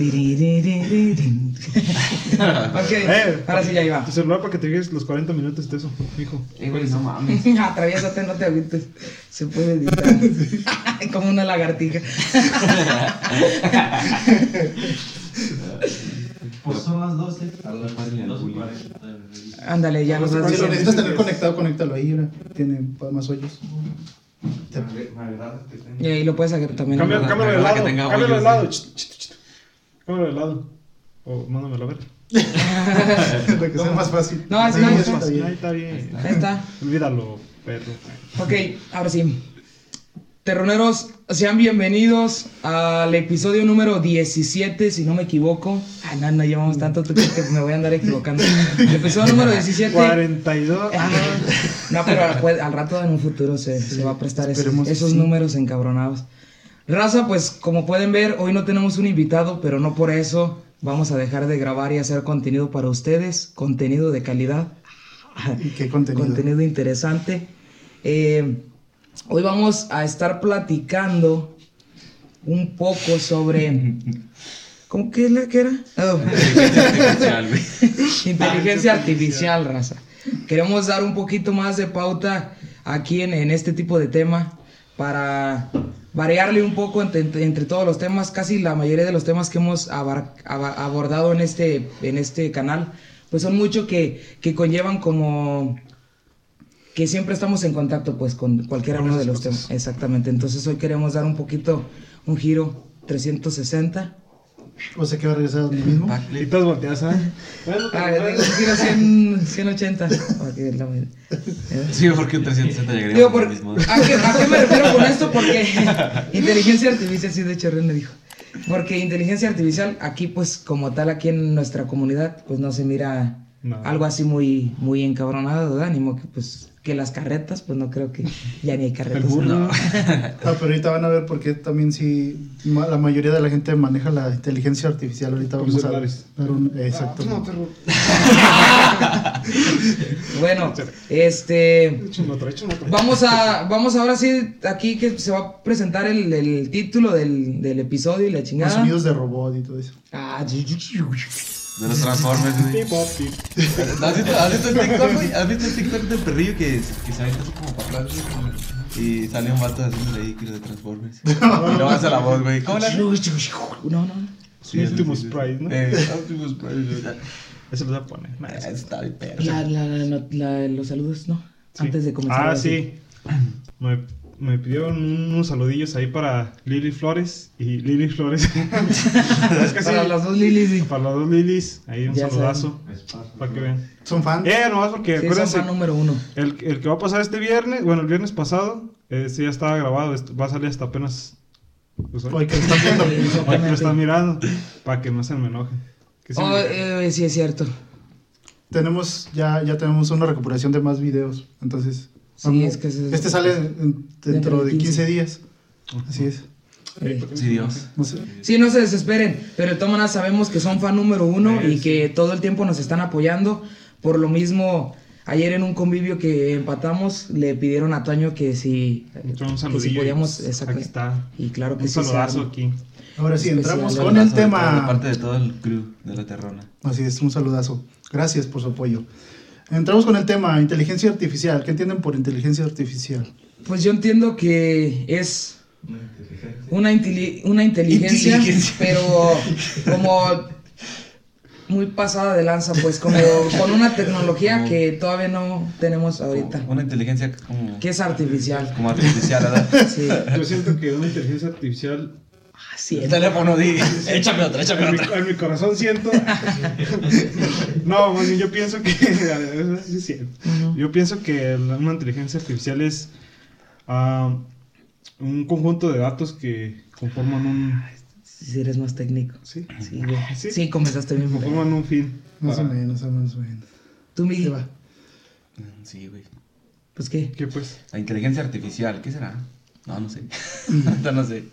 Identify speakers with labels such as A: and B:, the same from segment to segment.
A: Ok,
B: Eh,
A: ahora sí ya iba.
B: Tu celular para que te llegues los 40 minutos de eso, hijo.
C: Eh, güey, no mames.
A: Atraviésate, no te agüites. Se puede editar. Como una lagartija.
D: Pues son las 12.
C: A la madre,
D: Dos y
C: Juli.
D: cuarenta.
A: Ándale, ya vas
E: Si lo necesitas tener conectado, conéctalo ahí, mira. Tiene pa- más hoyos.
A: Y ahí lo puedes hacer también.
B: Cámbialo de lado, cámbialo de lado.
C: Sí.
B: ch, ch, ch. Cámbialo de lado. O mándamelo a ver.
E: Para que sea más fácil.
A: No, es
E: Sí,
A: más
E: está
A: fácil.
E: bien.
B: Ahí está bien.
A: Ahí está.
B: Olvídalo, perro.
A: Ok, ahora sí. Terroneros, sean bienvenidos al episodio número 17, si no me equivoco. Ah, no, no llevamos tanto, ¿tú crees que me voy a andar equivocando? El episodio número 17.
B: 42.
A: Ah, no, pero al, al rato en un futuro se, se va a prestar
E: que
A: esos
E: sí.
A: números encabronados. Raza, pues como pueden ver, hoy no tenemos un invitado, pero no por eso vamos a dejar de grabar y hacer contenido para ustedes, contenido de calidad,
E: ¿Y qué contenido?
A: contenido interesante. Eh, hoy vamos a estar platicando un poco sobre... ¿Cómo que la que era? Oh.
C: Especial, güey.
A: Inteligencia artificial, raza. Queremos dar un poquito más de pauta aquí en, en este tipo de tema para variarle un poco entre, entre- todos los temas. Casi la mayoría de los temas que hemos abar- aba- abordado en este, en este canal, pues son mucho que, que conllevan como que siempre estamos en contacto pues con cualquiera uno de los
B: cosas.
A: temas. Exactamente. Entonces hoy queremos dar un poquito un giro 360.
E: O sea que va a regresar a donde mismo.
B: Y todos volteas, ¿ah?
A: Ah, digo, un giro 100, 180. para que la-
C: Sí, porque un 360 llegaría
A: Digo,
C: a
A: por-
C: lo mismo.
A: ¿a, qué, a qué me refiero con esto? Porque inteligencia artificial, sí, de hecho René dijo. Porque inteligencia artificial, aquí pues como tal, aquí en nuestra comunidad, pues no se mira
B: No.
A: algo así muy, muy encabronado, ¿verdad? Ni modo que pues que las carretas, pues no creo que ya ni hay carretas.
B: El burro.
A: ¿no?
E: Ah, pero ahorita van a ver por qué también si ma- la mayoría de la gente maneja la inteligencia artificial. Ahorita vamos a dar un... Exacto.
B: No, perro.
A: Bueno, este...
B: Échame otro, échame otro.
A: Vamos a, vamos ahora sí, aquí que se va a presentar el, el título del, del episodio y la
E: Los
A: chingada.
E: sonidos de robot y todo eso.
A: Ah,
C: De los Transformers, güey. ¿Has visto, has visto el TikTok, güey? ¿Has visto el TikTok del perrillo que, que se avienta así como para atrás, güey? Y sale un vato haciéndole ahí que lo de Transformers. Y luego hace la voz, güey. ¿Cómo la hace?
A: No, no.
C: Sí,
B: Optimus
C: sí, sí.
B: Prime, ¿no?
C: Eh, Optimus Prime, güey.
B: Eso lo voy a poner. Eso-
C: Está bien, perro.
A: La, la, la, la- los saludos, ¿no?
B: Sí.
A: Antes de comenzar.
B: Ah, sí. Me, pidieron unos saludillos ahí para Lili Flores y Lili Flores. es que sí,
A: Para las dos Lilies. sí.
B: para las dos Lilis, ahí un
A: Ya
B: saludazo. Para que vean.
E: ¿Son fan?
B: Eh, nomás porque
A: Sí, son fan número uno.
B: el, el que va a pasar este viernes, bueno, el viernes pasado, ese ya estaba grabado, esto va a salir hasta apenas. Pues, hoy.
E: Hoy que lo están viendo.
B: Hoy que lo están mirando, para que no se me enojen. Que sí
A: Oh,
B: me-
A: eh, sí, es cierto.
E: tenemos, ya, ya tenemos una recuperación de más videos. Entonces,
A: Sí, es que ese-
E: este sale en- dentro
A: Dentro de
E: de 15
A: 15
E: días. Así es.
A: Eh,
C: Sí, Dios.
A: Sí, no se desesperen, pero de todas maneras sabemos que son fan número uno y que todo el tiempo nos están apoyando. Por lo mismo, ayer en un convivio que empatamos, le pidieron a Toño que si,
B: Un
A: que si podíamos...
B: pues,
A: exacto.
B: Aquí está.
A: Y claro que
B: Un
A: sí.
B: saludazo aquí.
E: Ahora sí, entramos con el
C: Saludazo de
E: tema.
C: parte de todo el crew de la Terrona.
E: Así es, un saludazo. Gracias por su apoyo. Entramos con el tema, inteligencia artificial. ¿Qué entienden por inteligencia artificial?
A: Pues yo entiendo que es
D: Una inteligencia.
A: una, inteli- una inteligencia,
C: Inteligencia.
A: pero como muy pasada de lanza, pues como con una tecnología que todavía no tenemos ahorita,
C: Una inteligencia como,
A: que es artificial.
C: como artificial, ¿verdad?
A: Sí.
B: Yo siento que una inteligencia artificial.
C: El teléfono, di. Échame otra, échame
B: En mi,
C: otra.
B: en mi corazón siento. no, más bien yo pienso que. sí. Yo pienso que la- una inteligencia artificial es ah, un conjunto de datos que conforman un.
A: Si eres más técnico.
B: Sí,
A: Sí, güey.
B: Sí.
A: Sí, comenzaste mismo.
B: conforman un fin.
E: Más o menos, más o menos.
A: Tú,
E: ¿Qué
A: Miguel,
E: va?
C: Sí, güey.
A: pues qué.
B: ¿Qué pues?
C: La inteligencia artificial, ¿qué será? No, no sé. Ahorita no sé.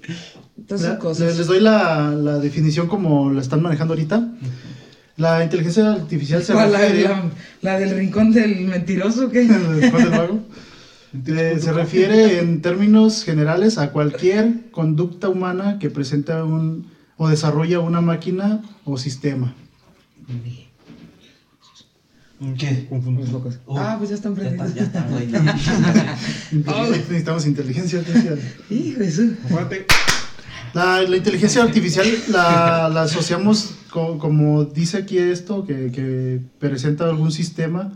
A: Entonces
E: La-
A: cosas.
E: Les, les doy la, la definición como la están manejando ahorita. La inteligencia artificial se
A: ¿Cuál, la,
E: refiere...
A: la- la del rincón del mentiroso
E: del vago. Eh, se refiere en términos generales a cualquier conducta humana que presenta un o desarrolla una máquina o sistema.
C: ¿Qué?
B: Confundo.
A: Los focos.
C: Oh,
A: ah, pues ya están prendidos.
C: ya está, güey.
E: Inteligencia- Necesitamos inteligencia artificial.
A: Hijo de su.
E: La, la inteligencia artificial la, la asociamos co- como dice aquí esto, que, que presenta algún sistema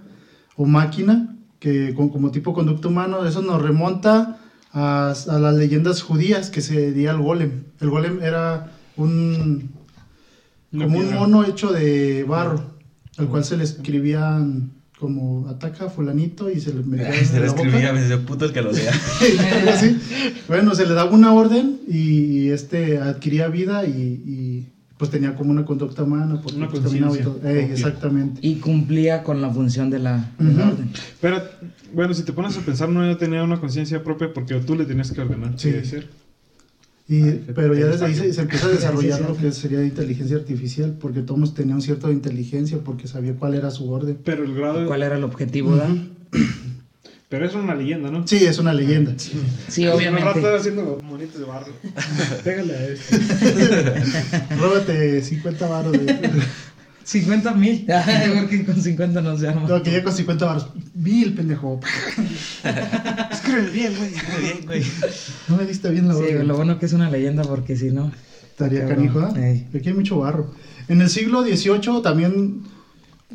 E: o máquina que con- como tipo conducto humano, eso nos remonta a, a las leyendas judías que se di al golem. El golem era un como un mono hecho de barro, al cual se le escribían como ataca a fulanito y se le metía
C: Se
E: boca.
C: escribía, dice, puto el que lo.
E: Bueno, se le daba una orden y este adquiría vida y, y, pues tenía como una conducta humana. Porque
B: Una
E: pues,
B: conciencia
E: todo. Eh, exactamente.
A: Y cumplía con la función de la, de la
E: Ujú.
A: orden.
B: Pero, bueno, si te pones a pensar, no tenía una conciencia propia porque tú le tenías que ordenar
E: Sí.
B: hacer.
E: Y,
B: Ay,
E: pero ya desde ahí se, se empieza a desarrollar
A: Sí, sí,
E: lo
A: sí.
E: que sería inteligencia artificial, porque todos tenían un cierto de inteligencia porque sabía cuál era su orden.
B: Pero el grado.
A: ¿Cuál era el objetivo, da?
B: Pero es una leyenda, ¿no?
E: Sí, es una leyenda.
A: Sí,
B: rato
A: obviamente.
B: haciendo monitos de barro. Pégale a este.
E: Róbate 50 baros. De...
A: 50 mil. Porque con 50 no se arma.
E: No, que ya con 50 baros. Mil, pendejo.
B: Escribe bien, güey.
C: Bien, güey.
E: No me diste bien la
A: Sí, lo bueno que es una leyenda porque si no.
E: Estaría canijo.
A: Ey.
E: Aquí hay mucho barro. En el siglo XVIII también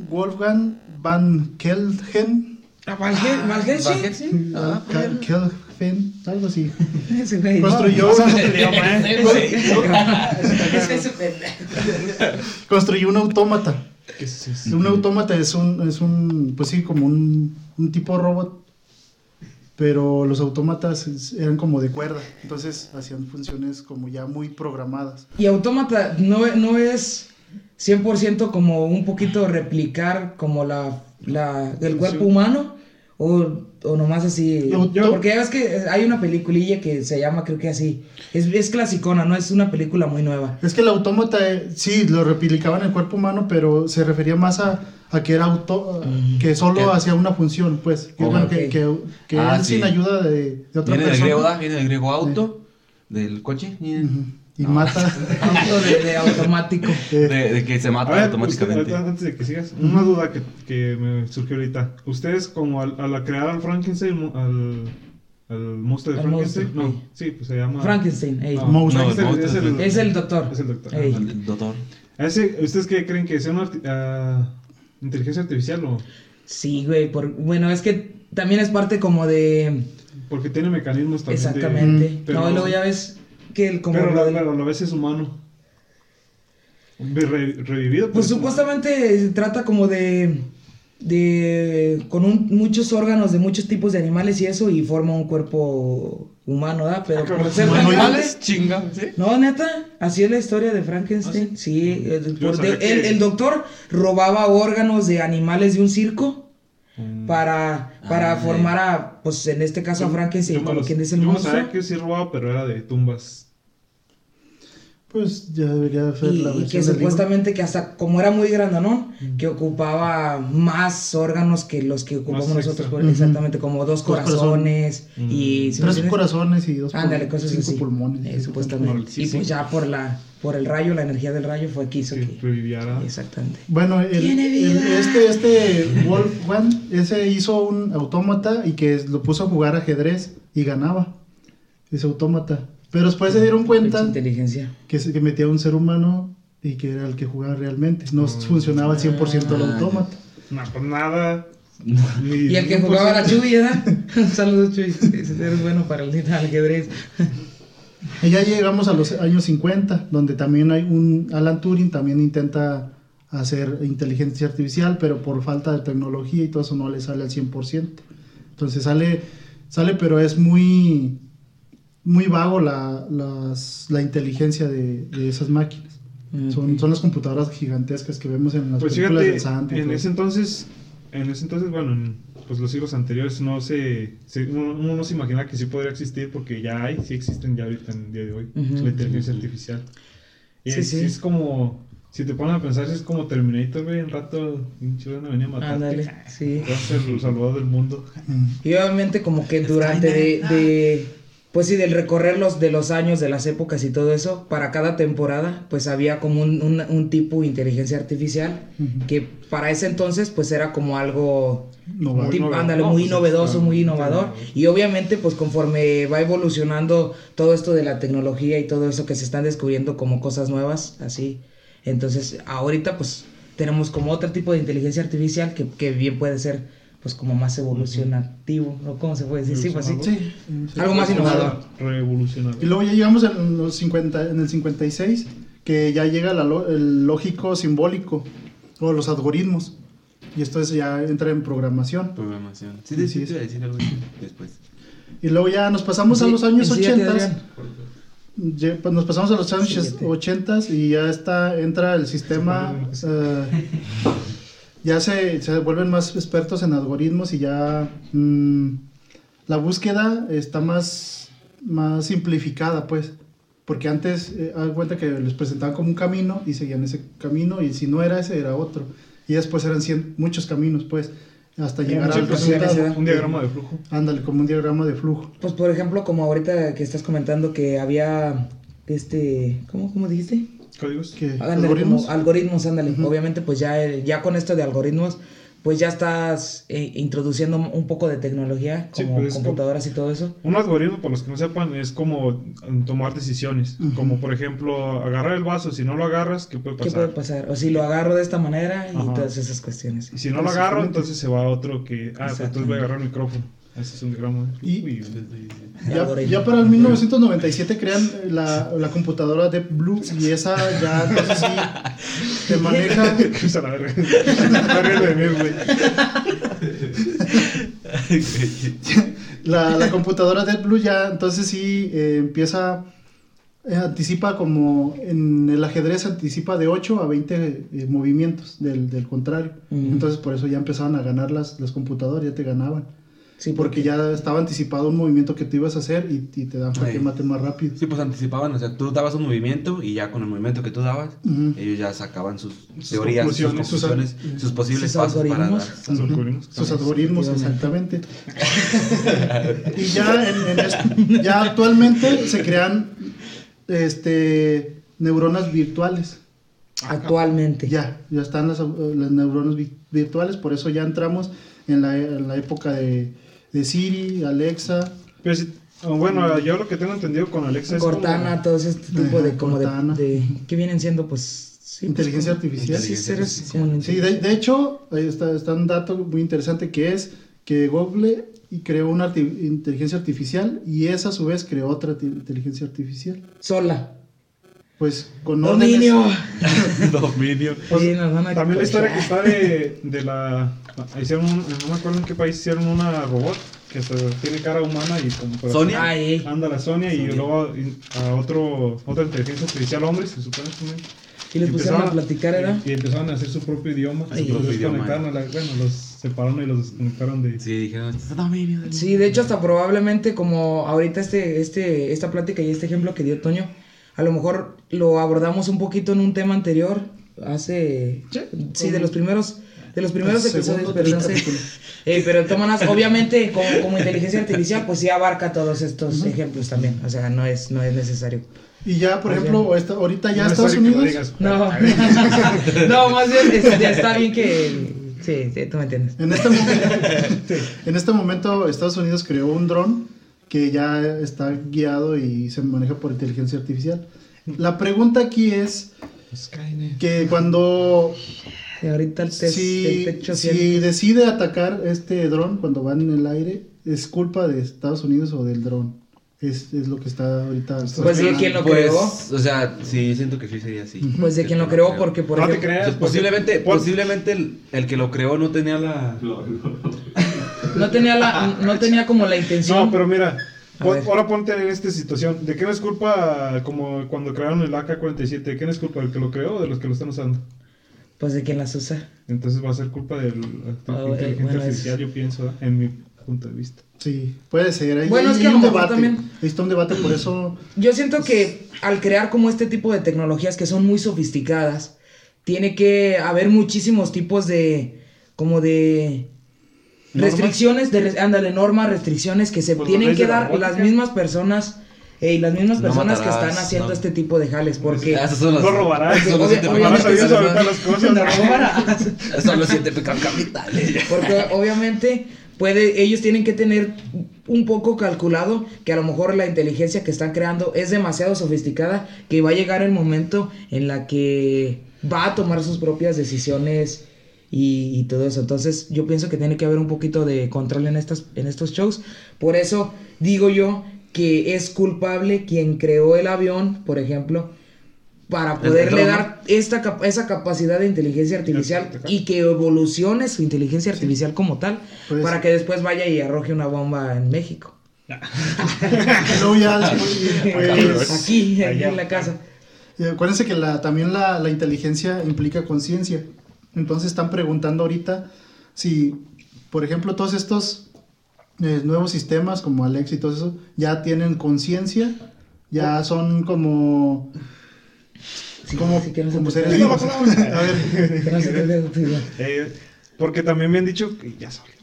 E: Wolfgang van Kelgen,
A: Ah, Valge- Valgesi.
C: Ah,
E: Kelgen, algo así,
A: Ese güey.
E: construyó,
A: pendejo.
E: construyó un autómata.
B: ¿Qué es eso?
E: Un autómata es un, es un, pues sí, como un, un tipo robot, pero los autómatas eran como de cuerda, entonces hacían funciones como ya muy programadas.
A: Y Autómata no, no es 100% como un poquito replicar como la, la del cuerpo humano o, o nomás así.
E: Yo-
A: Porque ya ves que hay una peliculilla que se llama, creo que así. Es, es clasicona, no es una película muy nueva.
E: Es que el autómata, eh, sí, lo replicaba en el cuerpo humano, pero se refería más a, a que era auto, que solo hacía una función, pues. Que,
C: Oh,
E: bueno,
A: ok.
E: que, que, que
C: Ah,
E: él
C: sí.
E: sin ayuda de, de otra
C: Viene del
E: persona.
C: griego, ¿da? Viene del griego auto, del coche, y
E: Ujú. Y
C: No.
E: mata.
A: De, de automático.
E: eh,
C: de, de que se mata
B: ver,
C: automáticamente.
B: usted- antes de que sigas, una duda que, que me surgió ahorita. ¿Ustedes, como al, al crear al Frankenstein, al, al monstruo de Frankenstein?
A: monstruo,
B: No, sí, pues se llama.
A: Frankenstein, ey.
B: No, no, es, el,
C: No,
B: es, el,
A: Es el doctor.
B: Es el doctor.
A: Ey.
C: El doctor.
B: Ese, ¿Ustedes qué creen que sea una arti- ah, inteligencia artificial o.?
A: Sí, güey. por- bueno, es que también es parte como de.
B: Porque tiene mecanismos también. de-
A: Exactamente.
E: Mm,
B: pero-
A: no, luego ya ves que el, como
B: pero, la- pero a la vez es humano. Re- revivido.
A: Pues supuestamente se trata como de. de. con un- muchos órganos de muchos tipos de animales y eso, y forma un cuerpo humano, ¿verdad? Pero por ser animales.
C: Chinga, ¿sí?
A: No, neta, así es la historia de Frankenstein. sí, el,
B: Yo
A: por-
B: sabía
A: el-
B: que-
A: el doctor robaba órganos de animales de un circo. Para, para
C: Ah,
A: formar a, pues en este caso a Frankenstein,
B: Yo
A: como quien dice el
B: yo
A: monstruo.
B: sabía que sí robaba, pero era de tumbas.
E: pues ya debería ser
A: Y,
E: la
A: y
E: versión
A: que
E: del libro.
A: supuestamente que hasta como era muy grandonón, que ocupaba más órganos que los que ocupamos
B: Más
A: nosotros, exactamente, como dos
E: Dos
A: corazones
B: corazones.
A: y... ¿sí me
E: Tres corazones y dos
A: Ándale, cosas
E: cinco
A: así.
E: pulmones.
A: Eh, supuestamente.
B: Sí,
A: y
B: sí.
A: pues ya por la por el rayo, la energía del rayo fue que hizo
B: Que
A: que...
B: reviviera.
A: Exactamente.
E: Bueno, el, el- este, este Wolfgang, ese hizo un autómata y que lo puso a jugar ajedrez y ganaba ese autómata. Pero después se dieron cuenta
A: inteligencia.
E: que, se- que metía un ser humano y que era el que jugaba realmente. No
B: Mm.
E: funcionaba al 100% el
C: Ah,
E: autómata.
B: No, pues nada.
A: Y el que jugaba la Chuy, ¿verdad? Un saludo, Chuy. Eres bueno para el ajedrez.
E: Y ya llegamos a los años 50, donde también hay un Alan Turing, también intenta hacer inteligencia artificial, pero por falta de tecnología y todo eso no le sale al 100%. Entonces sale, sale pero es muy, muy vago la, las- la inteligencia de, de esas máquinas. Son,
A: Ok.
E: son las computadoras gigantescas que vemos en las
B: Pues
E: películas
B: fíjate,
E: y
B: en ese entonces, en ese entonces, bueno, en pues, los siglos anteriores no se, se- uno, uno no se imagina que sí podría existir porque ya hay, sí existen ya ahorita en el día de hoy, la inteligencia artificial. Y
A: Sí,
B: es,
A: sí.
B: es como, si te pones a pensar, es como Terminator, güey, en rato, pinche van a venir a matarte.
A: Ándale, sí.
B: Vas a ser el salvador del mundo.
A: Y obviamente como que durante de, de- pues sí, del recorrer los, de los años, de las épocas y todo eso, para cada temporada, pues había como un, un, un tipo de inteligencia artificial que para ese entonces, pues era como algo, tipo, ándale, muy
B: No,
A: novedoso, muy innovador. Y obviamente, pues conforme va evolucionando todo esto de la tecnología y todo eso que se están descubriendo como cosas nuevas, así. Entonces, ahorita, pues tenemos como otro tipo de inteligencia artificial que, que bien puede ser, pues como más evolucionativo, ¿no? ¿Cómo se puede decir? Sí, pues sí.
E: Sí. sí.
A: Algo más innovador.
B: Revolucionario.
E: Y luego ya llegamos en, los 50, en el 56, que ya llega la el lógico simbólico o los algoritmos. Y esto es, ya entra en programación.
C: Programación. Sí,
E: Sí,
C: sí,
E: sí.
C: te iba a decir algo después.
E: Y luego ya nos pasamos a los años
A: ensíllate,
E: 80.
A: Adrián.
E: Ya, pues nos pasamos a los años
A: Síguete.
E: 80 y ya está, entra el sistema, eh, ya se, se vuelven más expertos en algoritmos y ya mm, la búsqueda está más, más simplificada, pues. Porque antes, eh, haz cuenta que les presentaban como un camino y seguían ese camino y si no era ese, era otro. Y después eran cien- muchos caminos, pues, hasta llegar al resultado.
B: un diagrama de flujo.
E: Ándale, como un diagrama de flujo.
A: Pues por ejemplo, como ahorita que estás comentando que había este, ¿cómo, cómo dijiste?
B: Códigos.
E: que
A: Ándale,
E: algoritmos.
A: como algoritmos, ándale. Obviamente, pues ya, eh, ya con esto de algoritmos, pues ya estás eh, introduciendo un poco de tecnología,
B: Sí,
A: como
B: pues,
A: computadoras y todo eso.
B: Un algoritmo, para los que no sepan, es como mm, tomar decisiones. Como por ejemplo, agarrar el vaso. Si no lo agarras, ¿qué puede
A: ¿Qué
B: pasar?
A: puede pasar? O si lo agarro de esta manera y todas esas cuestiones.
B: Y si no lo agarro, entonces se va a otro que. Ah, pues entonces voy a agarrar el micrófono. Ese es un diagrama de flujo.
E: Y-
B: y-
E: Ya, ya para el 1997 crean la, la computadora Deep Blue y esa ya entonces sí te maneja.
B: Cruza la verga. Está riendo de mí, güey.
E: la, la computadora Deep Blue ya entonces sí eh, empieza eh, anticipa como en el ajedrez anticipa de 8 a 20 eh, movimientos del, del contrario. Entonces por eso ya empezaban a ganar las, las computadoras ya te ganaban
A: Sí,
E: porque ya estaba anticipado un movimiento que tú ibas a hacer y, y te dan para que
C: Ay.
E: maten más rápido
C: Sí, pues anticipaban, o sea, tú dabas un movimiento y ya con el movimiento que tú dabas, ellos ya sacaban sus,
B: Sus
C: teorías, sus
B: conclusiones,
E: sus-
C: conclusiones, sus, posibles
A: sus
C: pasos para dar.
B: Sus algoritmos.
E: sus algoritmos, exactamente. y ya, en, en ya actualmente se crean este, neuronas virtuales.
A: Actualmente.
E: Ya, ya están las, las neuronas vi- virtuales, por eso ya entramos en la, en la época de, de Siri, Alexa.
B: Pero si- bueno, yo lo que tengo entendido con Alexa es
A: Cortana,
B: como-
A: todo este tipo de como de,
E: Cortana.
A: de- que vienen siendo pues sí,
E: Inteligencia
A: pues,
E: artificial.
A: Sí,
C: Inteligencia
A: seres
C: artificial.
A: como-
E: Sí, de, de hecho, ahí está, está un dato muy interesante que es que Google y creó una arti- inteligencia artificial y esa a su vez creó otra inteligencia artificial.
A: sola.
E: Pues con
A: Dominio.
E: órdenes-
C: Dominio.
B: Pues,
A: Sí, nos van a
B: También la historia que está de, de la... Hicieron un- no me acuerdo en qué país hicieron una robot que hasta tiene cara humana y como... para-
C: Sonia.
A: Ay,
B: Anda la Sonia y
C: Sonia.
B: luego a, a otro, otra inteligencia artificial hombre, se supone también.
A: y les pusieron a platicar, ¿era?
B: Y, y empezaron a hacer su propio idioma.
A: Ay,
B: y los
C: propio idioma.
B: desconectaron a la- bueno, los separaron y los desconectaron de...
C: Sí, dijeron, "Este es dominio.
A: Sí, de hecho hasta probablemente como ahorita este, este, esta plática y este ejemplo que dio Toño, a lo mejor lo abordamos un poquito en un tema anterior, hace, sí, de los primeros, de los primeros
E: El
A: episodios, pero no sé. Eh, pero maneras, obviamente como, como inteligencia artificial, pues sí abarca todos estos ejemplos también, o sea, no es, no es necesario.
E: Y ya, por ejemplo, esta- ahorita ya
B: No
E: Estados Unidos,
B: digas.
A: No, no, más bien este, está bien que, sí, sí, tú me entiendes.
E: en este, momento, en este momento Estados Unidos creó un dron que ya está guiado y se maneja por inteligencia artificial. La pregunta aquí es
B: Skynet.
E: que cuando
A: Y ahorita el, test,
E: si,
A: el techo
E: si decide atacar este dron cuando van en el aire, ¿es culpa de Estados Unidos o del dron? Es, es lo que está ahorita.
A: Pues sí, ¿quién lo
C: Pues,
A: creó?
C: o sea, sí, siento que sí sería así.
A: Pues de quien lo creó, porque por
B: no te
A: ejemplo,
C: O
B: creas.
C: sea, posiblemente,
B: por-
C: posiblemente el, el que lo creó no tenía la...
A: no tenía la, no tenía como la intención.
B: No, pero mira, pon- ahora ponte en esta situación. ¿De qué no es culpa, como cuando crearon el AK-47, de qué no es culpa del que lo creó o de los que lo están usando?
A: Pues de quien las usa.
B: Entonces va a ser culpa de la
A: Ah, eh, es-
B: artificial, yo pienso, en mi punto de vista.
E: Sí, puede ser. Ahí,
A: Bueno,
E: ahí
A: es que
E: hay
A: a
E: un
A: lo mejor
E: debate.
A: también-
E: está un debate, por eso.
A: Yo siento que al crear como este tipo de tecnologías que son muy sofisticadas, tiene que haber muchísimos tipos de, como de, restricciones, de, ándale, normas, restricciones que se
B: Pues,
A: tienen que
B: la
A: dar las mismas personas y las mismas
C: No
A: personas que están haciendo
C: no.
A: este tipo de jales, porque...
C: Son las-
B: No robarás.
C: son pecados son los siete pecados capitales.
A: Porque obviamente puede, ellos tienen que tener un poco calculado que a lo mejor la inteligencia que están creando es demasiado sofisticada, que va a llegar el momento en la que va a tomar sus propias decisiones y, y todo eso. Entonces yo pienso que tiene que haber un poquito de control en, estas, en estos shows. Por eso digo yo que es culpable quien creó el avión, por ejemplo, para poderle dar esta, esa capacidad de inteligencia artificial y que evolucione su inteligencia artificial como tal,
E: Pues-
A: para que después vaya y arroje una bomba en México.
E: Luego ya después, pues,
A: Aquí, aquí en la casa.
E: Y acuérdense que la, también la, la inteligencia implica conciencia. Entonces están preguntando ahorita si, por ejemplo, todos estos eh, nuevos sistemas como Alex y todo eso, ya tienen conciencia, ya son como,
A: Sí,
E: como,
A: sí que no se
E: como seres vivos. A ver,
B: Eh, porque también me han dicho que ya sabía.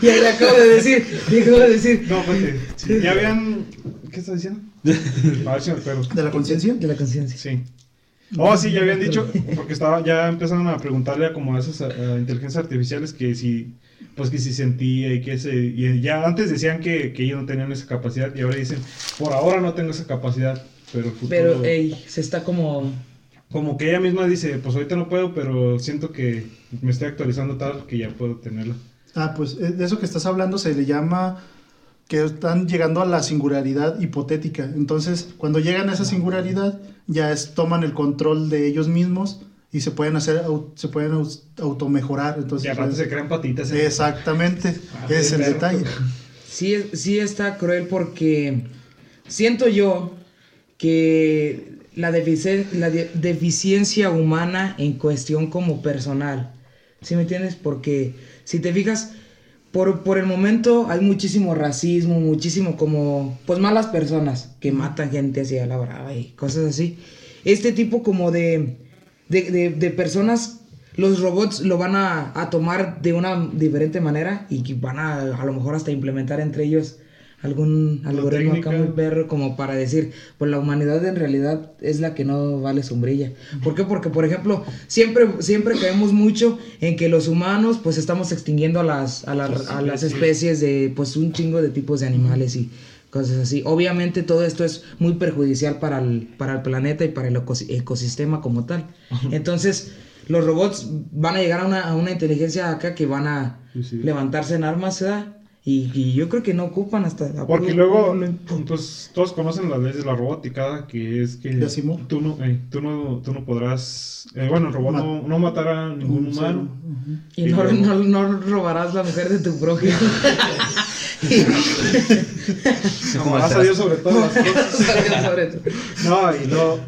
A: Y ahí le acabo de decir, le acabo de decir.
B: No, pues, eh, sí, ya habían. ¿Qué estás diciendo? A ver si me acuerdo.
E: de la conciencia.
A: De la conciencia.
B: Sí. Oh, sí, ya habían dicho, porque estaba, ya empezaron a preguntarle a como a esas a, inteligencias artificiales que si, pues que si sentía y que se, y ya antes decían que, que ellos no tenían esa capacidad y ahora dicen, por ahora no tengo esa capacidad, pero el futuro,
A: Pero, ey, se está como.
B: como que ella misma dice, pues ahorita no puedo, pero siento que me estoy actualizando tal que ya puedo tenerla.
E: Ah, pues eh, de eso que estás hablando se le llama que están llegando a la singularidad hipotética. Entonces, cuando llegan a esa singularidad, ya es, toman el control de ellos mismos y se pueden hacer, se pueden automejorar. Entonces,
B: y aparte se crean patitas. ¿eh?
E: exactamente,
B: Ah,
E: es el detalle.
A: Sí, sí está cruel porque siento yo que la, defici- la de- deficiencia humana en cuestión como personal, ¿sí me entiendes? Porque si te fijas, por, por el momento hay muchísimo racismo, muchísimo como, pues malas personas que matan gente así a la brava y cosas así. Este tipo como de, de, de- de personas, los robots lo van a, a tomar de una diferente manera y que van a a lo mejor hasta implementar entre ellos algún algoritmo acá muy perro como para decir, pues la humanidad en realidad es la que no vale sombrilla. ¿Por qué? Porque, por ejemplo, siempre, siempre caemos mucho en que los humanos pues estamos extinguiendo a las, a, las- a las especies de pues un chingo de tipos de animales y cosas así. Obviamente todo esto es muy perjudicial para el, para el planeta y para el ecos- ecosistema como tal. Entonces, los robots van a llegar a una, a una inteligencia acá que van a
B: Sí, sí.
A: levantarse en armas, ¿verdad? Y, y yo creo que no ocupan hasta...
B: Porque luego, pues todos conocen las leyes de la robótica, que es que tú no, eh, tú no, tú no podrás, eh, bueno, el robot
E: Ma-
B: no, no matará a ningún humano.
A: Y
B: Y
A: no,
B: luego-
A: no, no robarás la mujer de tu prójimo.
B: Amarás a Dios sobre todas las cosas.
A: Sobre todo.
B: No, y no,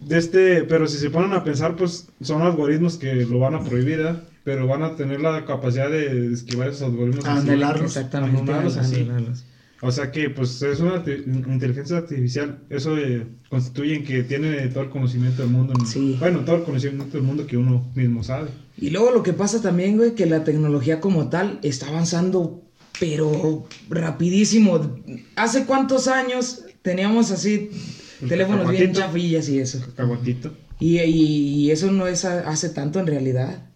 B: de este, pero si se ponen a pensar, pues son algoritmos que lo van a prohibir, ¿eh? Pero van a tener la capacidad de esquivar esos algoritmos.
E: Anularlos.
A: Exactamente.
B: Anularlos así.
A: anularlos.
B: O sea que, pues, es una arti- inteligencia artificial. Eso eh, constituye en que tiene todo el conocimiento del mundo. en-
A: Sí.
B: Bueno, todo el conocimiento del mundo que uno mismo sabe.
A: Y luego lo que pasa también, güey, que la tecnología como tal está avanzando, pero rapidísimo. ¿Hace cuántos años teníamos así
B: El
A: teléfonos bien chafillas y eso?
B: Cacahuatito.
A: Y, y- y eso no es hace tanto en realidad.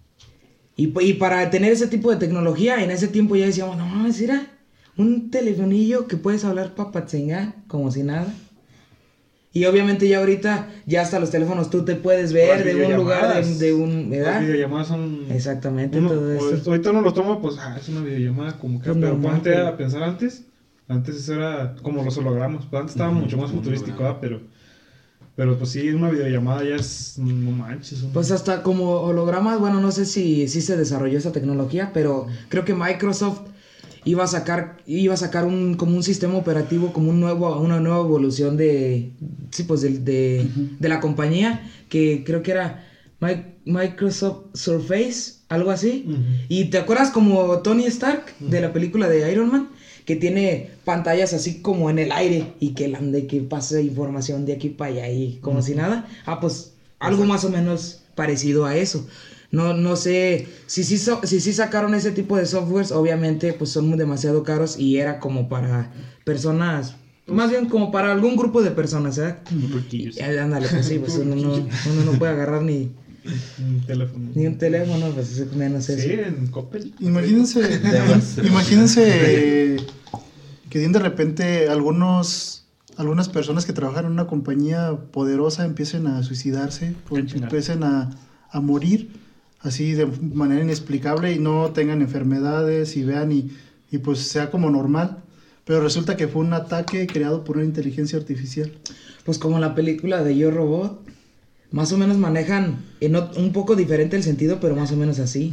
A: Y, p- y para tener ese tipo de tecnología, en ese tiempo ya decíamos, no mames, era un telefonillo que puedes hablar papatzenga como si nada. Y obviamente ya ahorita, ya hasta los teléfonos tú te puedes ver
B: Las
A: de un lugar, de, de un...
B: Las
A: ¿Verdad?
B: videollamadas son...
A: Exactamente,
B: uno-
A: todo
B: pues,
A: esto.
B: ahorita uno lo toma, pues, ah, es una videollamada como que...
A: Pues
B: pero ponte
A: pero-
B: a pensar antes. Antes eso era como los hologramas. Pues antes estaba mucho más futurístico, ¿verdad? Pero... Pero pues sí, una videollamada ya es... No manches.
A: Pues hasta como hologramas, bueno, no sé si, si se desarrolló esa tecnología, pero creo que Microsoft iba a sacar, iba a sacar un, como un sistema operativo, como un nuevo, una nueva evolución de, sí, pues de, de, de la compañía, que creo que era Mi- Microsoft Surface, algo así. Y te acuerdas como Tony Stark de la película de Iron Man, que tiene pantallas así como en el aire y que, la- de que pase información de aquí para allá y como si nada. Ah, pues algo más o menos parecido a eso. No, no sé, si sí, so- si sí sacaron ese tipo de softwares, obviamente pues son muy demasiado caros y era como para personas, más bien como para algún grupo de personas, ¿eh?
B: Ruquillos.
A: Eh, Ándale, pues sí, pues uno no, uno no puede agarrar ni,
B: Un teléfono.
A: ni un teléfono, pues es menos eso.
B: Sí, en Coppel.
E: Imagínense, imagínense que de repente algunos, algunas personas que trabajan en una compañía poderosa empiecen a suicidarse, empiecen a, a morir así de manera inexplicable y no tengan enfermedades y vean y, y pues sea como normal. Pero resulta que fue un ataque creado por una inteligencia artificial.
A: Pues como la película de Yo Robot, más o menos manejan en un poco diferente el sentido, pero más o menos así.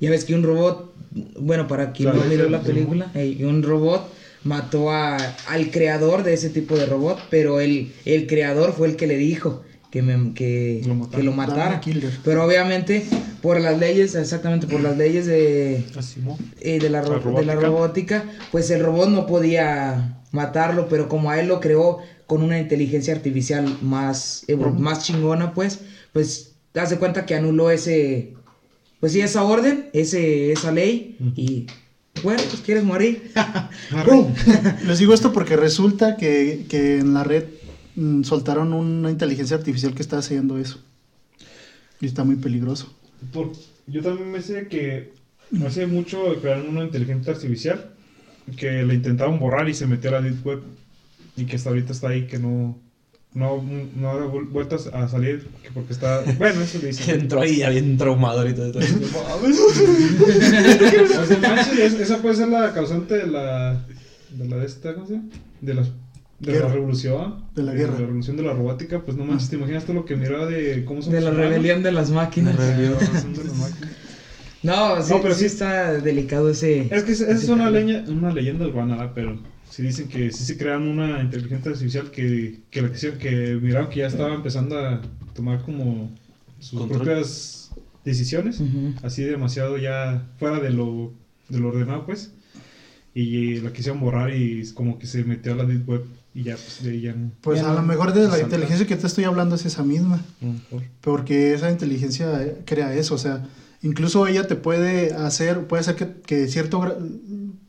A: Ya ves que un robot, bueno, para quien no miró la película, eh, un robot mató a, al creador de ese tipo de robot, pero el, el creador fue el que le dijo que, me- que,
B: Lo matara.
A: que lo matara. Pero obviamente, por las leyes, exactamente por las leyes de,
B: ¿no?
A: eh, de, la,
B: La
A: de la robótica, pues el robot no podía matarlo, pero como a él lo creó con una inteligencia artificial más, más chingona, pues, pues, das de cuenta que anuló ese, pues sí, esa orden, ese, esa ley, y, bueno, pues quieres morir. ¡Pum!
E: Les digo esto porque resulta que, que en la red mm, soltaron una inteligencia artificial que está haciendo eso. Y está muy peligroso.
B: Por- yo también me sé que hace mucho crearon una inteligencia artificial que le intentaron borrar y se metió a la Deep Web y que hasta ahorita está ahí que no no, no ha vuel- vuelto a salir que porque está bueno eso le
C: Que
B: dicen
C: entró ahí ya bien traumado ahorita.
B: o sea, manches, es- esa puede ser la causante de la de la de esta ¿cómo se llama? de las de
E: Guerra.
B: la revolución
E: De la guerra.
B: revolución de la robótica pues no manches te imaginas todo lo que miraba de cómo son
A: De la rebelión de las máquinas.
B: La revolución de las máquinas.
A: No, sí,
B: No, pero
A: sí
B: sí-
A: está delicado ese...
B: Es que es,
A: ese
B: es una, leña, una leyenda urbana, pero sí dicen que sí se crean una inteligencia artificial que, que, la quisieron- que miraron que ya estaba empezando a tomar como sus
C: Control.
B: propias decisiones,
A: Ujú.
B: así demasiado ya fuera de lo, de lo ordenado, pues. Y la quisieron borrar y como que se metió a la Deep Web y ya, pues de ahí ya no.
E: Pues
A: Ya
E: a
A: no.
E: lo mejor de la
B: Salta.
E: inteligencia que te estoy hablando es esa misma.
B: por-
E: Porque esa inteligencia eh, crea eso. O sea, incluso ella te puede hacer, puede hacer que, que cierto,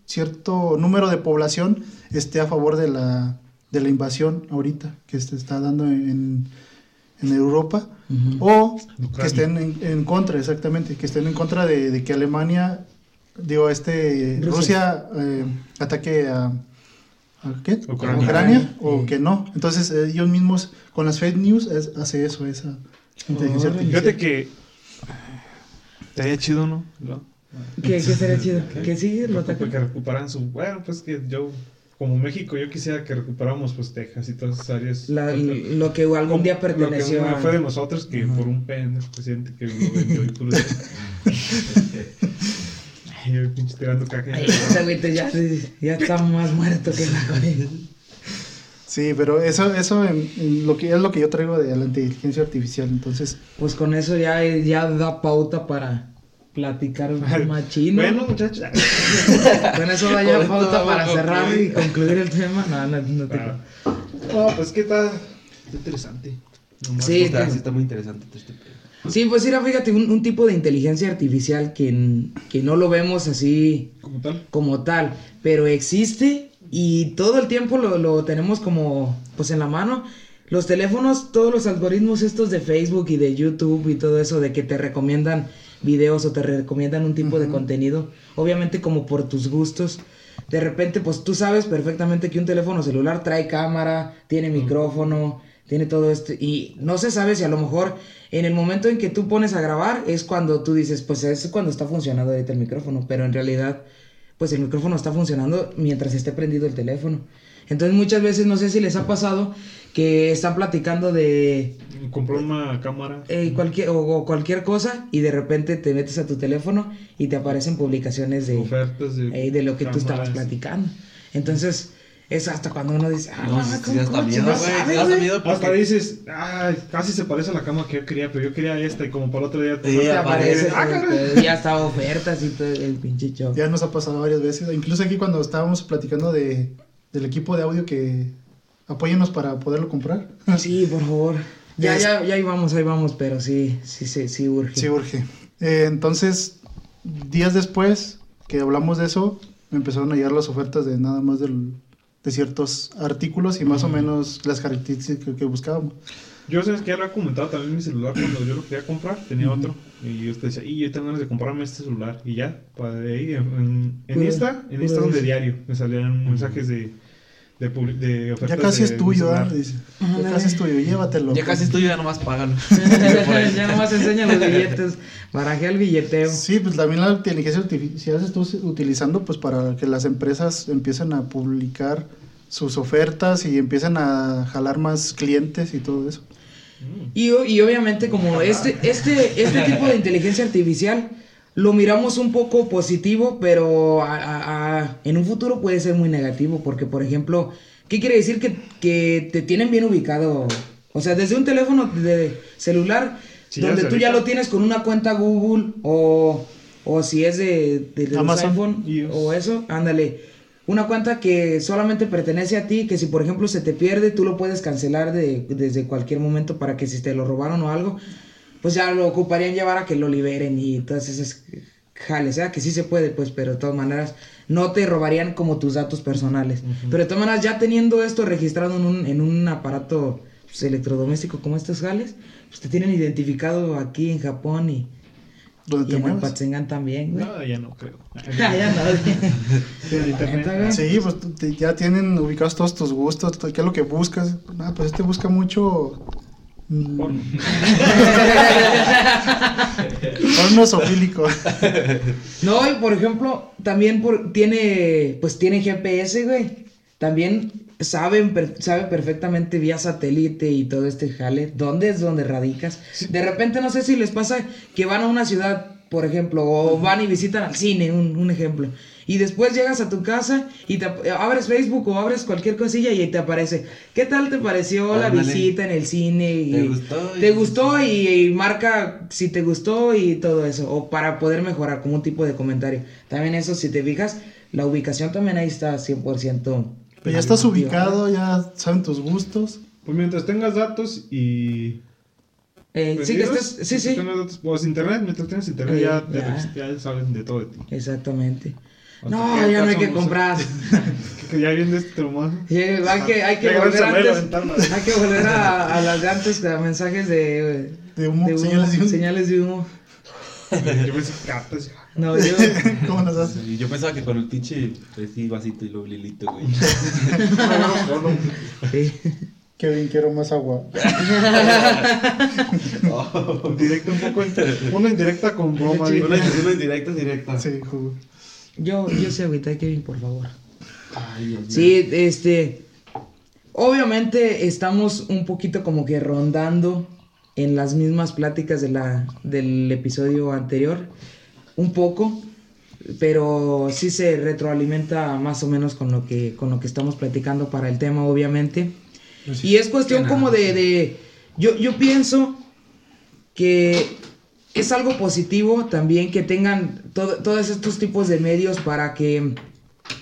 E: cierto número de población esté a favor de la, de la invasión ahorita que se está dando en, en Europa. O que estén en, en contra, exactamente, que estén en contra de, de que Alemania, digo, este,
A: Rusia.
E: Rusia, eh, ataque a, ¿a qué?
B: Ucrania.
E: ¿A Ucrania, o
A: Sí.
E: que no. Entonces ellos mismos, con las fake news, es- hace eso, esa inteligencia artificial.
B: Fíjate que. Estaría chido, ¿no? ¿No?
A: ¿Qué, qué sería chido? Que sí, lo
B: que recuperaran su bueno pues que yo como México yo quisiera que recuperáramos pues Texas y todas esas áreas
A: La- lo que algún día
B: lo que
A: perteneció
B: una
A: a...
B: fue de nosotros que por un pendejo presidente que lo vendió y puro Ay, yo pinche tirando caca
A: Ay, ese agüita ya, ya está más muerto que la güey.
E: Sí, pero eso, eso en- en lo que es lo que yo traigo de la inteligencia artificial. Entonces,
A: Pues con eso ya, ya da pauta para platicar un machino.
B: bueno muchachos
A: con eso da ya
C: Con vamos
A: para cerrar y
C: concluir.
A: el tema. No, no, no te...
B: Ah. no pues que está, está interesante Nomás
A: Sí,
C: está, está muy interesante este.
A: Sí, pues mira, fíjate, un, un tipo de inteligencia artificial que, que no lo vemos así
B: como tal
A: como tal, pero existe y todo el tiempo lo, lo tenemos como pues en la mano. Los teléfonos, todos los algoritmos estos de Facebook y de YouTube y todo eso de que te recomiendan videos o te recomiendan un tipo de contenido, obviamente como por tus gustos. De repente, pues tú sabes perfectamente que un teléfono celular trae cámara, tiene micrófono, tiene todo esto. Y no se sabe si a lo mejor en el momento en que tú pones a grabar es cuando tú dices, pues es cuando está funcionando ahorita el micrófono. Pero en realidad, pues el micrófono está funcionando mientras esté prendido el teléfono. Entonces muchas veces no sé si les ha pasado que están platicando de
B: compró una cámara
A: eh, cualquier, o, o cualquier cosa y de repente te metes a tu teléfono y te aparecen publicaciones de,
B: ofertas de,
A: eh, de lo que tú estabas
B: cámaras.
A: platicando. Entonces es hasta cuando uno dice, ah,
C: No, sí,
A: ¿cómo-
C: sí, hasta miedo, güey. hasta miedo
B: Hasta dices, ay, casi se parece a la cama que yo quería, pero yo quería esta y como para el otro día
C: Sí,
A: Te aparece,
B: Ah,
A: ya estaba ofertas y todo el pinche show.
E: ya nos ha pasado varias veces. Incluso aquí cuando estábamos platicando de, del equipo de audio que apóyenos para poderlo comprar.
A: Sí, por favor. Ya,
E: Es-
A: ya, ya ahí vamos, ahí vamos, pero sí, sí, sí, sí urge.
E: Sí, urge. Eh, entonces, días después que hablamos de eso, me empezaron a llegar las ofertas de nada más del- de ciertos artículos y más o menos las características que, que buscábamos.
B: Yo sabes que ya lo he comentado también en mi celular cuando yo lo quería comprar, tenía otro. Y yo te decía, y yo tengo ganas de comprarme este celular. Y ya, para de ahí, en, en, en Insta, en
A: puro
B: Instagram de
A: eso.
B: diario, me salían mensajes de, de, publi- de ofertas
E: Ya casi
B: de
E: es tuyo. ¿ah? Dice. Ya casi es tuyo, llévatelo.
C: Ya casi es tuyo, ya nomás págalo.
A: ya nomás enseña los billetes. Barajea el billeteo.
E: Sí, pues también la inteligencia artificial se está utilizando pues para que las empresas empiecen a publicar sus ofertas y empiecen a jalar más clientes y todo eso.
A: Y, y obviamente como este, este, este tipo de inteligencia artificial lo miramos un poco positivo, pero a- a- a- en un futuro puede ser muy negativo, porque por ejemplo, ¿qué quiere decir que, que te tienen bien ubicado? O sea, desde un teléfono de celular,
B: Sí,
A: donde tú ya lo tienes con una cuenta Google o, o si es de, de
E: Amazon.
A: iPhone o eso, ándale. Una cuenta que solamente pertenece a ti, que si por ejemplo se te pierde, tú lo puedes cancelar de, desde cualquier momento para que si te lo robaron o algo, pues ya lo ocuparían llevar a que lo liberen y todas esas jales, sea que sí se puede, pues, pero de todas maneras no te robarían como tus datos personales. Pero de todas maneras, ya teniendo esto registrado en un, en un aparato pues, electrodoméstico como estos jales, pues te tienen identificado aquí en Japón y,
E: Donde
A: y
E: te
A: en
E: muevas.
A: Apatzengan también, güey.
B: No, ya no creo.
A: ya no.
E: Sí, pues te- ya tienen ubicados todos tus gustos, qué es lo que buscas. Ah, pues este busca mucho
B: Porno.
A: No, y por ejemplo, también por, tiene, pues tiene GPS, güey. También saben, per- sabe perfectamente vía satélite y todo este jale. ¿Dónde es donde radicas? De repente no sé si les pasa que van a una ciudad, por ejemplo, o van y visitan al cine, un, un ejemplo. Y después llegas a tu casa y te ap- abres Facebook o abres cualquier cosilla y ahí te aparece. ¿Qué tal te pareció la visita en el cine? Y
C: ¿Te gustó?
A: ¿Te gustó? Y, y marca si te gustó y todo eso. O para poder mejorar como un tipo de comentario. También eso, si te fijas, la ubicación también ahí está 100%.
E: Pero ya estás ubicado, ya saben tus gustos.
B: Pues mientras tengas datos y.
A: Eh, sí, que estés, sí, sí.
B: datos, pues internet, mientras tengas internet
A: Eh,
B: ya,
A: ya
B: saben de todo de ti.
A: Exactamente. No, ya no hay que comprar.
B: Que, ya viene este tromazo.
A: Sí, hay que, hay que
B: Ya
A: volver antes. Hay que volver a, a las de antes, a mensajes de,
E: De humo, señales de humo.
A: señales de humo.
B: Yo pensé cartas.
A: No, yo.
E: ¿Cómo nos haces?
C: Y yo pensaba que con el pinche sí, vasito y luego lilito, güey.
A: sí.
E: Qué bien, quiero más agua.
B: Directo un poco. en- Una indirecta con broma.
A: Sí,
B: digo.
C: Una, una indirecta es directa.
E: Sí, jugo.
A: Yo, yo sé ahorita, Kevin, por favor.
C: Ay, Dios mío.
A: Sí, este. Obviamente estamos un poquito como que rondando en las mismas pláticas de la, del episodio anterior. Un poco. Pero sí se retroalimenta más o menos con lo que, con lo que estamos platicando para el tema, obviamente. Y es cuestión como de, de- yo, yo pienso que es algo positivo también que tengan todo- todos estos tipos de medios para que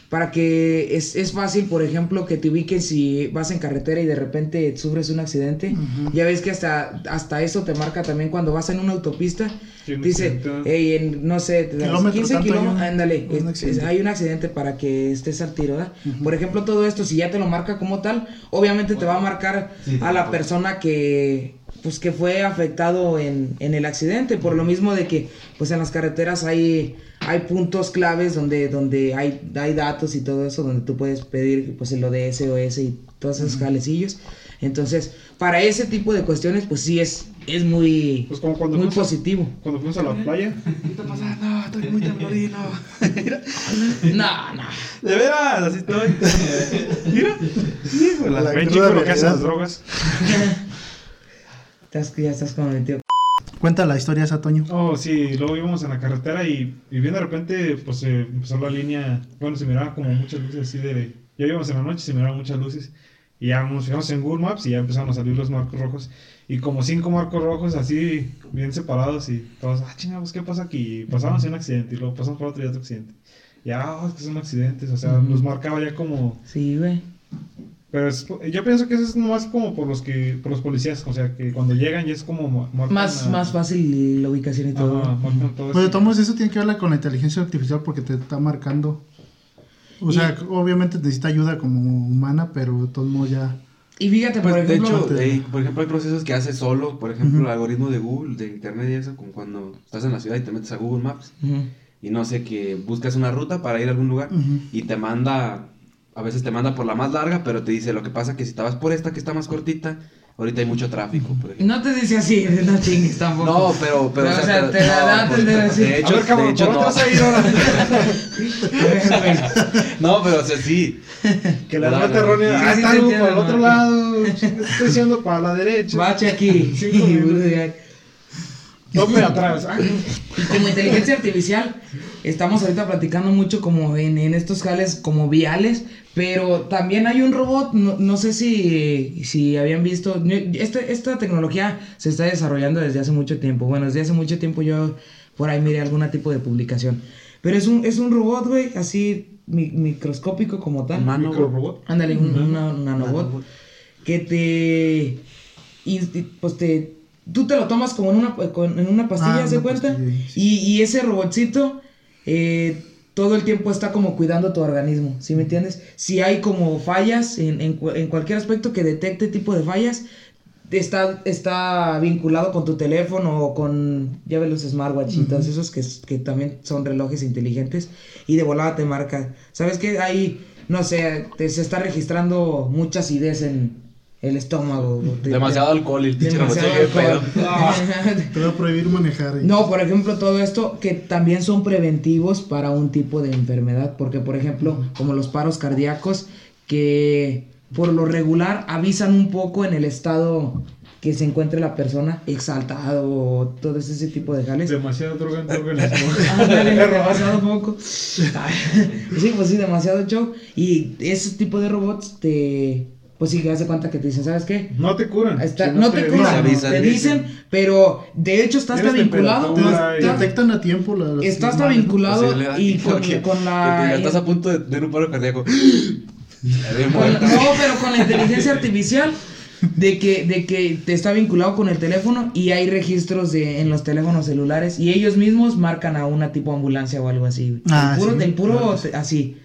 A: para que es, es fácil, por ejemplo, que te ubiquen si vas en carretera y de repente sufres un accidente. Ya ves que hasta, hasta eso te marca también cuando vas en una autopista.
B: Sí,
A: dice, hey, en, no sé,
E: Kilómetro
A: 15
E: tanto hay
A: kilómetros,
E: un-
A: ándale,
E: un
A: es-
E: accidente.
A: es- hay un accidente para que estés al tiro, ¿verdad? Por ejemplo, todo esto, si ya te lo marca como tal, obviamente te va a marcar
C: Sí,
A: a la persona que pues que fue afectado en, en el accidente, por lo mismo de que pues en las carreteras hay, hay puntos claves donde, donde hay, hay datos y todo eso, donde tú puedes pedir pues lo de SOS y todos esos jalecillos. Entonces, para ese tipo de cuestiones, pues sí es, es muy,
B: Pues como cuando
A: muy
B: fuimos
A: positivo.
B: Cuando fuimos a la playa.
C: ¿Qué está pasando? No, estoy muy temblorino.
A: No, no.
C: De veras, así estoy. Mira. Hijo, la
E: La
B: Ven,
E: cruda
B: chico, lo que hacen
E: realidad.
B: las drogas.
A: Estás, ya estás el tío.
E: Cuenta la historia esa, Toño.
B: Oh, sí, luego íbamos en la carretera y, y bien de repente, pues eh, empezó la línea. Bueno, se miraba como muchas luces así de. Ya íbamos en la noche, se miraban muchas luces. Y ya nos fijamos en Google Maps y ya empezaron a salir los marcos rojos. Y como cinco marcos rojos así, bien separados. Y todos, ah, chingados, ¿qué pasa aquí? Y pasamos un accidente y luego pasamos por otro y otro accidente. Ya, oh, es que son accidentes. O sea,
A: Ujú.
B: los marcaba ya como.
A: Sí, güey.
B: Pero es- yo pienso que eso es más como por los que por los policías, o sea, que cuando llegan ya es como
A: Más,
B: a-
A: más fácil la ubicación y todo.
B: Ajá, marcan todo
E: Pues de
B: eso.
E: todos modos, eso tiene que ver con la inteligencia artificial porque te está marcando. O
A: Y-
E: sea, obviamente necesita ayuda como humana, pero de todos modos ya.
A: Y fíjate, por
C: Pues, de
A: ejemplo,
C: hecho,
E: te-
C: eh, por ejemplo, hay procesos que hace solo, por ejemplo,
E: Ujú.
C: el algoritmo de Google, de Internet y eso, como cuando estás en la ciudad y te metes a Google Maps
A: Ujú.
C: y no sé, que buscas una ruta para ir a algún lugar
E: Ujú.
C: y te manda, a veces te manda por la más larga, pero te dice, lo que pasa que si te vas por esta que está más cortita, ahorita hay mucho tráfico, por ejemplo.
A: no te dice así, no chingues tampoco.
C: No, pero, pero,
A: No, o sea, te la
C: no,
A: da a
C: pues,
A: entender así.
C: De hecho,
B: a ver, cabrón,
C: de hecho
B: ¿por
C: no.
B: dónde vas a ir ahora?
C: No, pero o sea, sí.
B: que la ruta errónea. Ah, está algo para el otro
A: ¿no?
B: lado. Estoy diciendo para la derecha.
A: Bache aquí.
B: Sí, güey.
A: Y
B: Tope atrás. Ah,
A: como inteligencia artificial, estamos ahorita platicando mucho como en, en estos jales como viales, pero también hay un robot, no, no sé si, si habían visto, este, esta tecnología se está desarrollando desde hace mucho tiempo, bueno, desde hace mucho tiempo yo por ahí miré algún tipo de publicación, pero es un, es un robot, güey, así mi- microscópico como tal.
C: Mano,
B: Microrobot.
A: Ándale, un, una- un nanobot. Que te. Y, y, pues te. Tú te lo tomas como en una, en una pastilla,
E: Ah,
A: ¿se
E: una
A: cuenta?
E: pastilla, sí.
A: Y, y ese robotcito. eh, todo el tiempo está como cuidando tu organismo, ¿sí me entiendes? Si hay como fallas en, en, cu- en cualquier aspecto que detecte tipo de fallas, está, está vinculado con tu teléfono o con, ya ves los smartwatchitos, esos que, que también son relojes inteligentes y de volada te marca. ¿Sabes qué? Ahí, no sé, te, se está registrando mucha acidez en el estómago.
C: Demasiado alcohol y el
A: te-
C: pinche robot
A: demasiado alcohol.
E: Te va a prohibir manejar. y-
A: No, por ejemplo, todo esto que también son preventivos para un tipo de enfermedad, porque por ejemplo, como los paros cardíacos, que por lo regular avisan un poco en el estado que se encuentre la persona, exaltado o todo ese tipo de jales.
B: Demasiada droga en organismo.
A: Demasiado poco. Ay, sí, pues sí, demasiado show. Y ese tipo de robots te... Pues sí, que hace cuenta que te dicen, ¿sabes qué?
B: No te curan.
A: Está-
B: Si
A: no te curan,
C: avisan,
A: te
C: dicen.
A: pero de hecho está hasta vinculado.
E: Te detectan a tiempo la- las
A: Está hasta vinculado y con,
C: porque-
A: con la...
C: ya estás a punto de tener un paro cardíaco.
A: con no, pero con la inteligencia artificial de que, de que te está vinculado con el teléfono y hay registros de, en los teléfonos celulares y ellos mismos marcan a una tipo ambulancia o algo así.
E: Ah,
A: el puro,
E: sí,
A: del puro
E: claro.
A: así.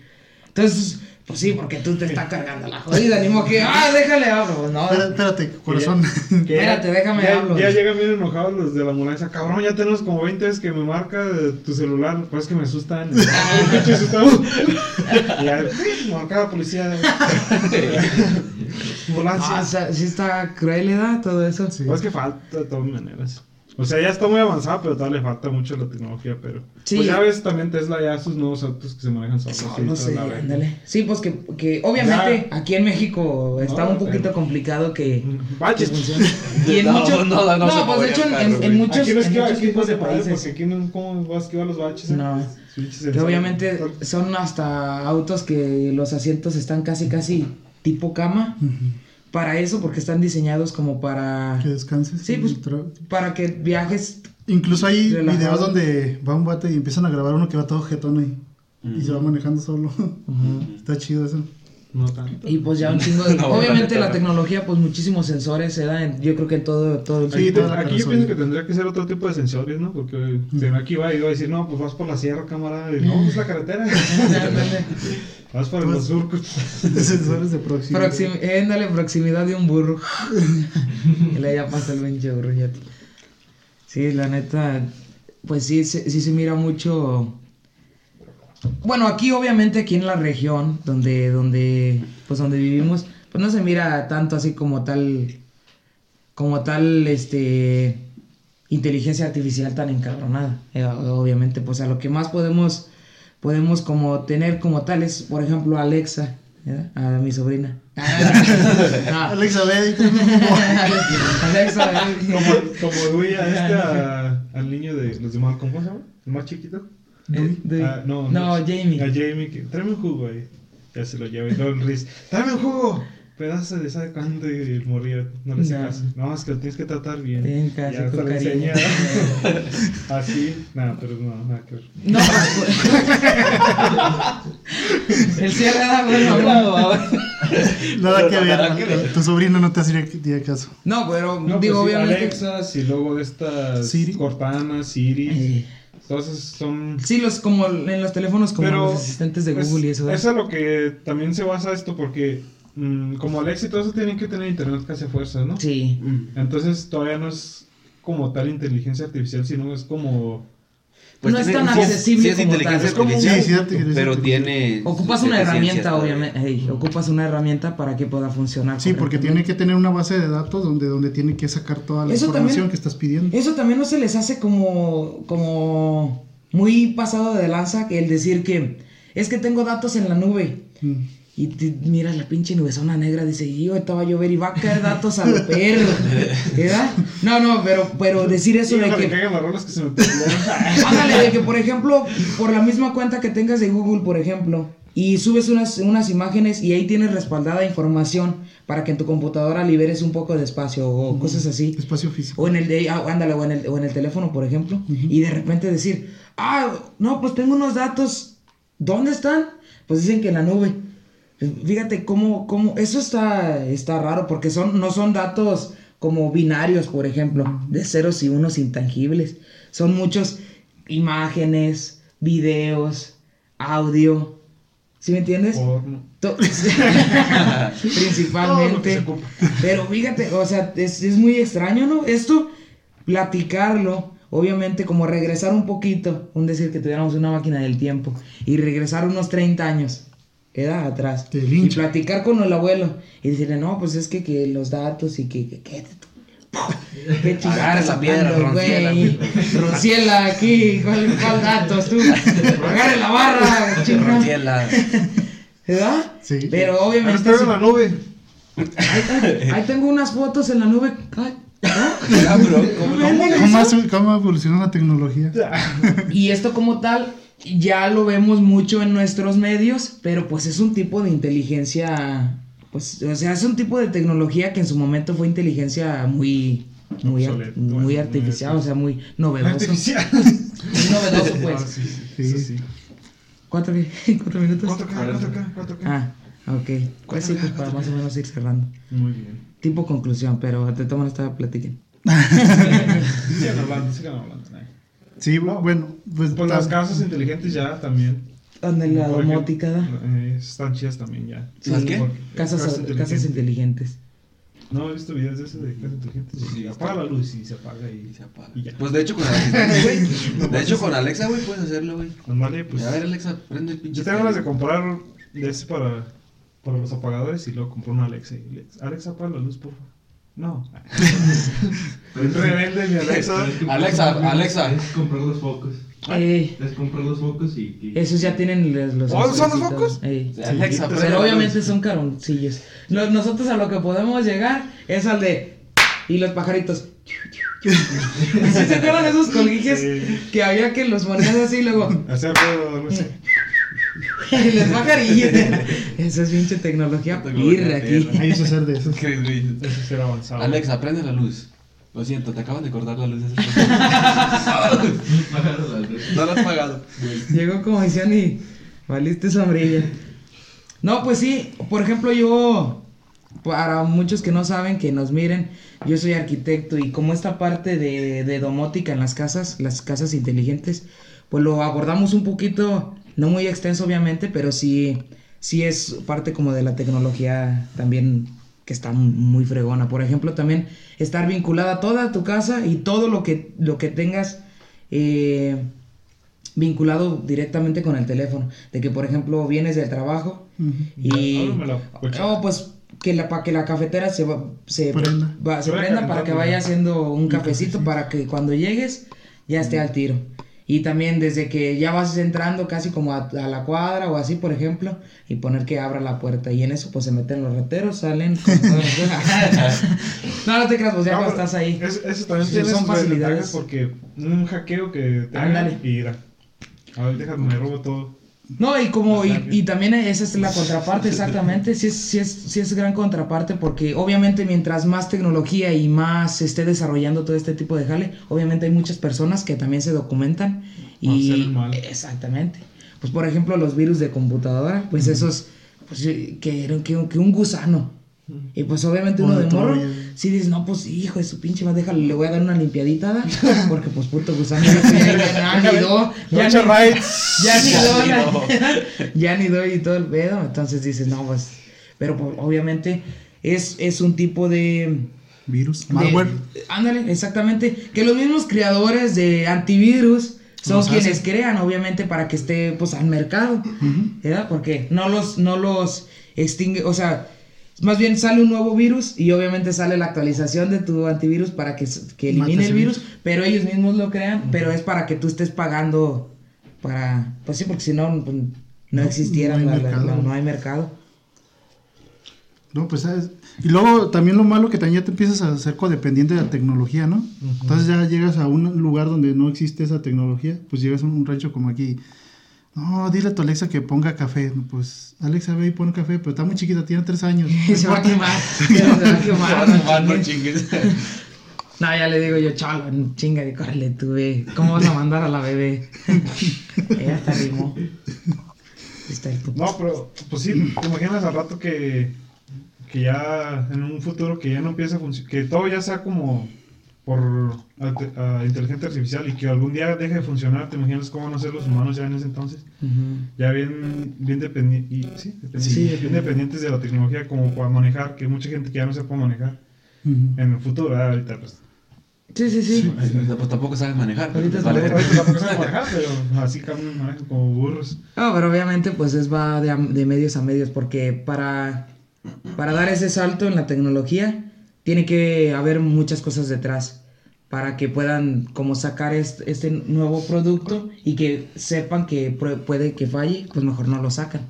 A: Entonces, pues sí, porque tú te estás cargando la jodida, ni modo que, ah, déjale hablo, no.
E: Espérate, corazón.
A: Espérate, déjame
B: ya,
A: hablo.
B: Ya llegan bien enojados los de la ambulancia. Cabrón, ya tenemos como 20 veces que me marca tu celular. Pues que me asustan. Y ya, marcada policía. Ambulancia.
A: Ah, o sea, sí está cruel, ¿verdad? Todo eso.
E: Sí.
B: Pues que falta de todas maneras. O sea, ya está muy avanzada, pero todavía le falta mucho la tecnología. Pero
A: Sí.
B: pues ya ves también Tesla, ya sus nuevos autos que se manejan solos.
A: No sé, ándale. Sí, pues que, que obviamente aquí en México está
B: No,
A: un poquito
B: pero-
A: complicado que, que
B: Baches.
A: funcione. Y en
C: No,
A: muchos,
C: no, no,
A: no,
C: se
A: pues de hecho en, muchos,
B: Aquí no es
A: en
B: que
A: muchos
B: aquí
A: tipos de países.
B: porque aquí no, ¿cómo vas a esquivar los baches? eh?
A: No.
B: Pinches
A: Que obviamente son hasta autos que los asientos están casi casi tipo cama.
E: Ujú.
A: Para eso, porque están diseñados como para,
E: Que descanses.
A: Sí, pues- para que viajes.
E: Incluso hay
A: Relajado.
E: videos donde va un bate y empiezan a grabar uno que va todo jetón ahí. Y se va manejando solo. Está chido eso.
B: No tanto.
A: Y pues ya un chingo de...
C: No,
A: obviamente
C: la
A: tecnología, pues muchísimos sensores se dan, en- yo creo que en todo, todo el
E: Sí,
B: Aquí,
E: toda la
B: aquí yo pienso que tendría que ser otro tipo de sensores, ¿no? Porque si aquí va y va a decir, no, pues vas por la sierra, camarada. Y, no, es la carretera. vas por los surcos.
E: Sensores de proximidad.
A: Proxim eh, dale proximidad de un burro. y le ya pasa el pinche burro ya. Sí, la neta, pues sí, sí se mira mucho. Bueno, aquí obviamente aquí en la región donde donde pues donde vivimos, pues no se mira tanto así como tal como tal este inteligencia artificial tan encabronada. Eh, obviamente, pues a lo que más podemos podemos como tener como tal es, por ejemplo, Alexa, ¿verdad? a mi sobrina. Ah,
E: Alexa, ve.
A: Alexa,
B: Como, como Duya, este a- al niño de los de Malcolm, ¿cómo se llama? ¿El más chiquito?
A: Eh, de-
B: Ah, no,
A: no, Jamie.
B: A Jamie, que tráeme un jugo ahí. Ya se lo lleva y luego el Riz, tráeme un jugo. Pedazo de sabe cuánto y el morrillo no le hace
A: No.
B: caso. No, es que lo tienes que tratar bien.
A: Bien, casi,
B: Ya
A: con cariño.
B: Así, nada, pero no, nada que ver.
A: No, pues, el cierre da bueno.
E: Nada que
C: Nada
E: ver.
C: que ver.
E: Tu sobrino no te haría caso.
A: No, pero
B: No,
A: digo,
B: pues
A: obviamente.
B: Alexas y luego de estas
E: Siri.
B: Cortana, Siri.
A: Eh,
B: Esas son.
A: sí, los como en los teléfonos como
B: Pero
A: los asistentes de
B: es-
A: Google y eso. ¿eh?
B: Es a lo que también se basa esto porque mm, como Alexa y todo eso tienen que tener internet casi a fuerza, ¿no?
A: Sí.
B: Entonces todavía no es como tal inteligencia artificial, sino es como...
A: No es tan
C: sí
A: accesible
C: sí es
A: como
C: inteligencia
A: tal, es como-
C: pero tiene...
A: Ocupas una herramienta, obviamente. Ocupas una herramienta para que pueda funcionar.
E: Sí, porque tiene que tener una base de datos donde, donde tiene que sacar toda la
A: Eso
E: información
A: también-
E: que estás pidiendo.
A: Eso también no se les hace como, como muy pasado de lanza que el decir que es que tengo datos en la nube.
E: Mm.
A: Y te- mira la pinche nubezona negra, dice, y ahorita va a llover y va a caer datos a lo perro. ¿Verdad? No, no, pero, pero decir eso
B: Sí,
A: de que...
B: caigan las que se me.
A: Ándale, de que por ejemplo, por la misma cuenta que tengas de Google, por ejemplo, y subes unas, unas imágenes y ahí tienes respaldada información para que en tu computadora liberes un poco de espacio o cosas así.
E: Espacio físico.
A: O en el de, ah, ándale, o en el, o en el teléfono, por ejemplo, y de repente decir, ah, no, pues tengo unos datos, ¿dónde están? Pues dicen que en la nube. Fíjate cómo, cómo, eso está, está raro, porque son, no son datos como binarios, por ejemplo, de ceros y unos intangibles. Son muchos imágenes, videos, audio. ¿Sí me entiendes? Principalmente. Pero fíjate, o sea, es, es muy extraño, ¿no? Esto, platicarlo, obviamente, como regresar un poquito, un decir que tuviéramos una máquina del tiempo, y regresar unos 30 años, edad atrás,
E: Te
A: y
E: lincha.
A: platicar con el abuelo, y decirle, no, pues es que, que los datos y que, que, que Qué chingada
C: Agarra esa piedra,
A: güey. Ronciela aquí, ¿cuál, cuál datos tú? Agarre la barra, chingada.
C: Ronciela.
A: ¿Verdad?
E: Sí.
A: Pero obviamente.
B: estoy
A: sí-
B: en la nube.
A: Ahí, ahí- ahí tengo unas fotos en la nube. Ay, ¿no?
C: Cabrón, ¿cómo
E: ¿Cómo, ha- cómo evoluciona la tecnología?
A: Y esto como tal ya lo vemos mucho en nuestros medios, pero pues es un tipo de inteligencia, pues, o sea, es un tipo de tecnología que en su momento fue inteligencia muy, muy, ar- muy
B: bueno,
A: artificial,
B: muy
A: o sea, muy novedoso.
B: Artificial.
A: Muy novedoso,
B: Ah,
A: pues.
B: sí, sí,
E: Sí.
B: sí.
A: ¿Cuánto, qué? ¿Cuatro minutos?
B: 4K, 4K, 4K.
A: Ah, ok. Pues sí, pues para más o menos ir cerrando.
B: Muy bien.
A: Tipo conclusión, pero te toman esta platiquen.
B: Sigan hablando, sigan hablando. Eh.
E: Sí, bueno, pues,
B: Pues las casas inteligentes ya también.
A: Donde la domótica
B: eh, están chidas también ya.
C: ¿Las qué?
B: Porque-
A: Casas, casas inteligentes.
B: No, he visto videos de eso de casas inteligentes.
C: Sí,
B: apaga la luz y se apaga y,
C: Y se apaga.
B: y ya.
C: Pues de hecho con Alexa, güey. De hecho con Alexa, güey, puedes hacerlo, güey.
B: Nomás le, pues.
C: A ver, Alexa, prende el pinche.
B: Yo tengo ganas de comprar de ese para, para los apagadores y luego comprar una Alexa. y le- Alexa, apaga la luz, por favor. No. Rebelde mi Alexa.
C: Alexa, Alexa.
D: Es comprar los focos.
A: Eh,
D: Es comprar los focos y. y-
A: esos ya tienen los. los
B: ¿Oh, son los focos?
A: Ey.
C: Alexa, prende
A: Pero
C: la
A: obviamente son caroncillos. Nos- Nosotros a lo que podemos llegar es al de. Y los pajaritos. ¿Sí se acuerdan de esos colguijes
B: Sí.
A: que había que los ponías así y luego.
B: Hacer ruido, no sé.
A: y los pajarillos. Eso es pinche tecnología. Pirra aquí.
E: Ahí es hacer de eso.
B: Avanzado.
C: Alexa, prende la luz. Lo siento, te acaban de cortar la luz. No la has pagado.
A: Llegó como decían y valiste sombrilla. No, pues sí, por ejemplo, yo, para muchos que no saben, que nos miren, yo soy arquitecto y como esta parte de, de domótica en las casas, las casas inteligentes, pues lo abordamos un poquito, no muy extenso obviamente, pero sí, sí es parte como de la tecnología también que está muy fregona. Por ejemplo, también estar vinculada a toda tu casa y todo lo que, lo que tengas eh, vinculado directamente con el teléfono. De que, por ejemplo, vienes del trabajo y...
B: Cochera.
A: Oh, pues que la, para que la cafetera se, va- se
E: Prenda.
A: va- se prenda para que vaya haciendo un cafecito
E: cafecito.
A: para que cuando llegues ya esté al tiro. Y también desde que ya vas entrando casi como a, a la cuadra o así, por ejemplo, y poner que abra la puerta. Y en eso pues se meten los rateros, salen... con no, no te creas, pues ya
B: No,
A: cuando estás ahí.
B: es- Eso también tiene
A: son facilidades.
B: porque un hackeo que te hagan y irá. A ver, déjame, me robo todo.
A: No, y como, y, y también esa es la contraparte, exactamente, sí es, sí, es, sí es gran contraparte porque obviamente mientras más tecnología y más se esté desarrollando todo este tipo de jale, obviamente hay muchas personas que también se documentan y...
B: mal.
A: Exactamente. Pues por ejemplo los virus de computadora, pues esos pues, que que, que un gusano. Y pues obviamente uno
E: de
A: morro, sí dices, no, pues hijo de su pinche madre, déjale, le voy a dar una limpiadita, ¿da? porque pues puto gusano, ya, ya, ya anidó, ya, ni- ya
C: Ya
A: la- ya anidó y todo el pedo, entonces dices, no, pues, pero pues, obviamente es, es un tipo de...
E: Virus,
A: de-
E: malware.
A: ándale, exactamente, que los mismos creadores de antivirus son quienes
E: hacen.
A: crean, obviamente, para que esté, pues, al mercado, ¿verdad? Porque no los, no los extingue, o sea, más bien sale un nuevo virus y obviamente sale la actualización de tu antivirus para que, que elimine
E: Mate
A: el virus, pero ellos mismos lo crean, pero es para que tú estés pagando para, pues sí, porque si no, pues, no,
E: No,
A: existiera,
E: no hay
A: la- la-
E: mercado.
A: la- no hay mercado.
E: No, pues sabes. Y luego también lo malo que también ya te empiezas a ser codependiente de la tecnología, ¿no? Entonces ya llegas a un lugar donde no existe esa tecnología, pues llegas a un rancho como aquí. No, dile a tu Alexa que ponga café. Pues Alexa ve y pone café, pero está muy chiquita, tiene tres años.
A: se va a quemar, se va a quemar, no
C: no
A: chingues. No, ya le digo yo, chaval, chinga, de córrele, tú ve. ¿Cómo vas a mandar a la bebé? Ella hasta rimó. Está el puto.
B: No, pero pues sí, te imaginas al rato que, que ya en un futuro que ya no empieza a funcionar, que todo ya sea como por ah, inteligencia artificial y que algún día deje de funcionar, te imaginas cómo van a ser los humanos ya en ese entonces,
A: Ujú.
B: ya bien, bien, dependi- y, sí, dependi-
A: Sí.
B: bien dependientes de la tecnología como para manejar, que hay mucha gente que ya no sepa manejar
E: Ujú.
B: en el futuro, ¿verdad? ahorita pues.
A: Sí, sí, sí.
C: Pues tampoco sabes manejar. pero
A: Ahorita
C: pues vale.
A: tampoco-
B: saben manejar, pero así caminan manejan como burros.
A: No, pero obviamente pues es va de, a- de medios a medios porque para, para dar ese salto en la tecnología tiene que haber muchas cosas detrás para que puedan como sacar este, este nuevo producto y que sepan que pue- puede que falle, pues mejor no lo sacan.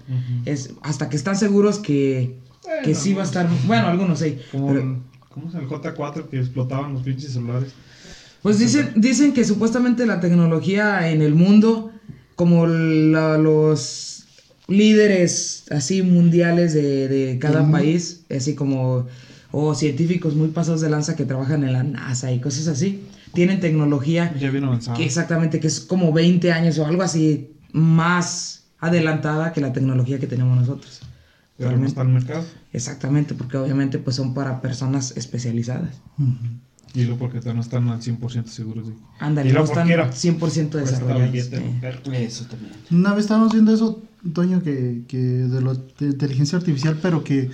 A: Es hasta que están seguros que, que sí va a estar, bueno, algunos sí,
B: Como
A: pero-
B: el, ¿cómo llama? el J4 que explotaban los pinches celulares.
A: Pues dicen, dicen que supuestamente la tecnología en el mundo, como la- los líderes así mundiales de, de cada país, así como o científicos muy pasados de lanza que trabajan en la NASA y cosas así, tienen tecnología
B: Ya bien avanzado.
A: que exactamente que es como 20 años o algo así más adelantada que la tecnología que tenemos nosotros.
B: Pero no está en el mercado.
A: Exactamente, porque obviamente pues son para personas especializadas.
B: Y luego porque no están al 100% seguros de
A: Ándale,
B: Y
A: no
B: luego
A: están
B: porque era.
A: 100%
B: Cuesta
A: desarrollados.
B: billete,
A: eh.
C: Eso también.
E: Una vez estábamos viendo eso, Toño, que, que de la inteligencia artificial, pero que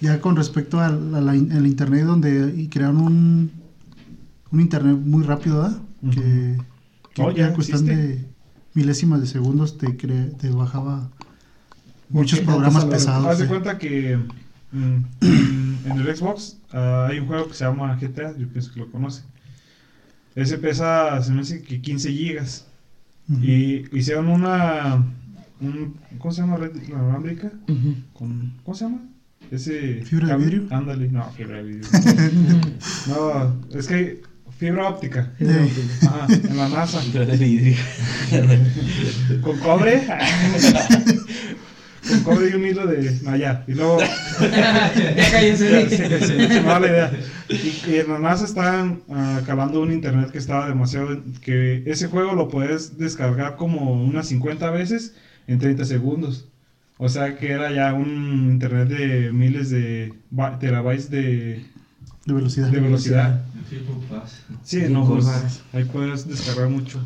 E: ya con respecto al, a la al internet, donde y crearon un, un internet muy rápido, ¿verdad?
B: Ujú.
E: Que, que
B: Oh, ya
E: cuestión de milésimas de segundos te, cre- te bajaba muchos
B: Porque-
E: programas pesados.
B: Haz de
E: sí.
B: cuenta que mm, en el Xbox ah, hay un juego que se llama GTA, yo pienso que lo conoce. Ese pesa, se me hace que 15 gigas.
E: Ujú.
B: Y hicieron una. Un, ¿Cómo se llama? Red inalámbrica.
A: Ujú.
B: Con, ¿Cómo se llama? Ese.
E: ¿Fibra de vidrio?
B: Ándale, no, fibra de vidrio. no, es que fibra óptica.
E: Eh,
B: Ajá, en la NASA.
C: Pero de vidrio.
B: Con cobre. Con cobre y un hilo de. No, ya. Y luego.
A: Ya cállense.
B: Se- se la idea. Y, y en la NASA están ah, acabando un internet que estaba demasiado. Que ese juego lo puedes descargar como unas 50 veces en 30 segundos. O sea que era ya un internet de miles de terabytes de,
E: de velocidad.
B: de velocidad.
D: Sí,
B: no, pues, ahí puedes descargar mucho.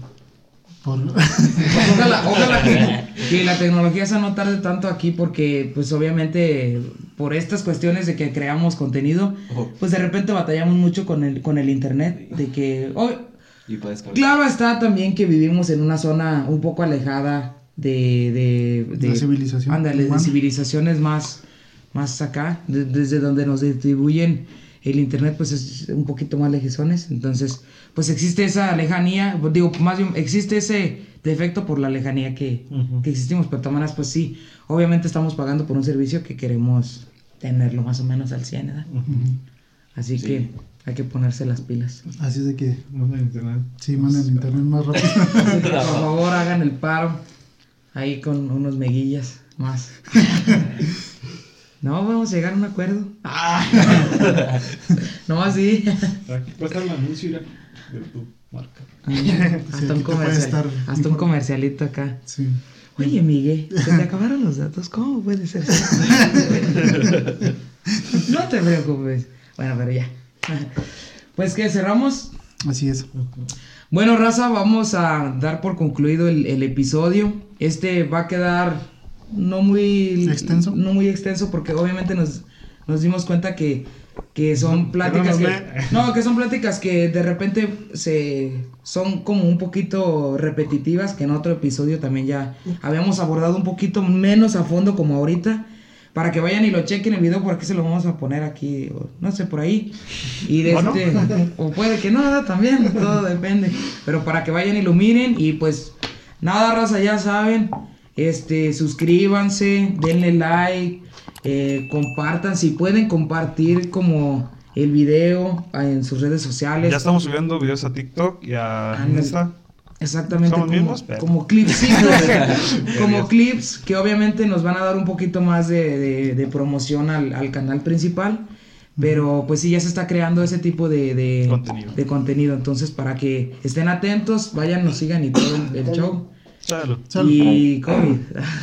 E: Por-
A: Ojalá, ojalá que, que la tecnología se no tarde tanto aquí porque pues obviamente por estas cuestiones de que creamos contenido, pues de repente batallamos mucho con el, con el internet, de que... oh,
C: Y
A: claro está también que vivimos en una zona un poco alejada de... de,
E: La civilización
A: Ándale, de civilizaciones más, más acá, de- desde donde nos distribuyen el internet pues es un poquito más lejizones, entonces pues existe esa lejanía, digo, más bien existe ese defecto por la lejanía que,
B: Ujú.
A: que existimos, pero de todas maneras pues sí, obviamente estamos pagando por un servicio que queremos tenerlo más o menos al 100, ¿verdad? Así
C: Sí.
A: que hay que ponerse las pilas.
E: Así es de que,
B: No en internet.
E: sí, manden internet más rápido.
A: Por favor hagan el paro ahí con unos meguillas más. No, vamos a llegar a un acuerdo. no, así.
B: Aquí puede estar el anuncio mira, de tu marca.
A: hasta
E: aquí
A: un comercial.
E: estar
A: Hasta un comercialito acá.
E: Sí.
A: Oye, Miguel, se te acabaron los datos. ¿Cómo puede ser? no te preocupes. Bueno, pero ya. Pues que cerramos.
E: Así es.
A: Bueno, raza, vamos a dar por concluido el, el episodio. Este va a quedar no muy
E: ¿Extenso?
A: No muy extenso porque obviamente nos, nos dimos cuenta que, que son pláticas que,
B: no,
A: que son pláticas que de repente se son como un poquito repetitivas que en otro episodio también ya habíamos abordado un poquito menos a fondo como ahorita. Para que vayan y lo chequen el video, por aquí se lo vamos a poner aquí, o no sé, por ahí. Y de
B: ¿O no?
A: este, o puede que no, también, todo depende. Pero para que vayan y lo miren y pues nada, raza, ya saben. Este, suscríbanse, denle like, eh, compartan, si pueden compartir como el video en sus redes sociales.
B: Ya estamos subiendo videos a TikTok y a. Insta.
A: Exactamente, como,
B: mismos, pero-
A: como clips, sí, como- clips que obviamente nos van a dar un poquito más de, de- de promoción al, al canal principal. Pero pues sí, ya se está creando ese tipo de, de
B: Contenido.
A: de contenido. Entonces, para que estén atentos, vayan, nos sigan y todo el, el show.
B: Salud.
E: Salud.
A: Y COVID.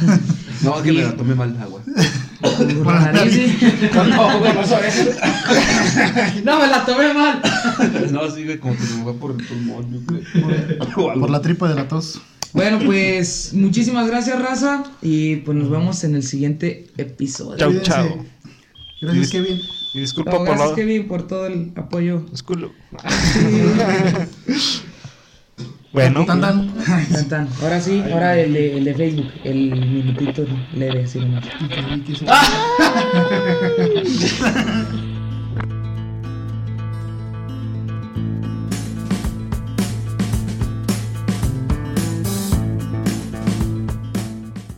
C: No, que me la tomé mal agua.
A: Por la nariz, sí. No, me la tomé mal.
C: No, sí, güey, como que se me fue por el pulmón, yo creo.
E: Por la tripa de la tos.
A: Bueno, pues muchísimas gracias, raza. Y pues nos vemos en el siguiente episodio.
B: Chau, chao.
E: Gracias,
B: Y-
E: Kevin.
B: Y disculpa
A: No,
B: por
A: gracias,
B: la...
A: Kevin, por todo el apoyo.
B: Disculpa. Bueno.
E: Tan, tan.
A: Tan, tan. Ahora sí, ahora el de, el de Facebook, el minutito leve, así nomás.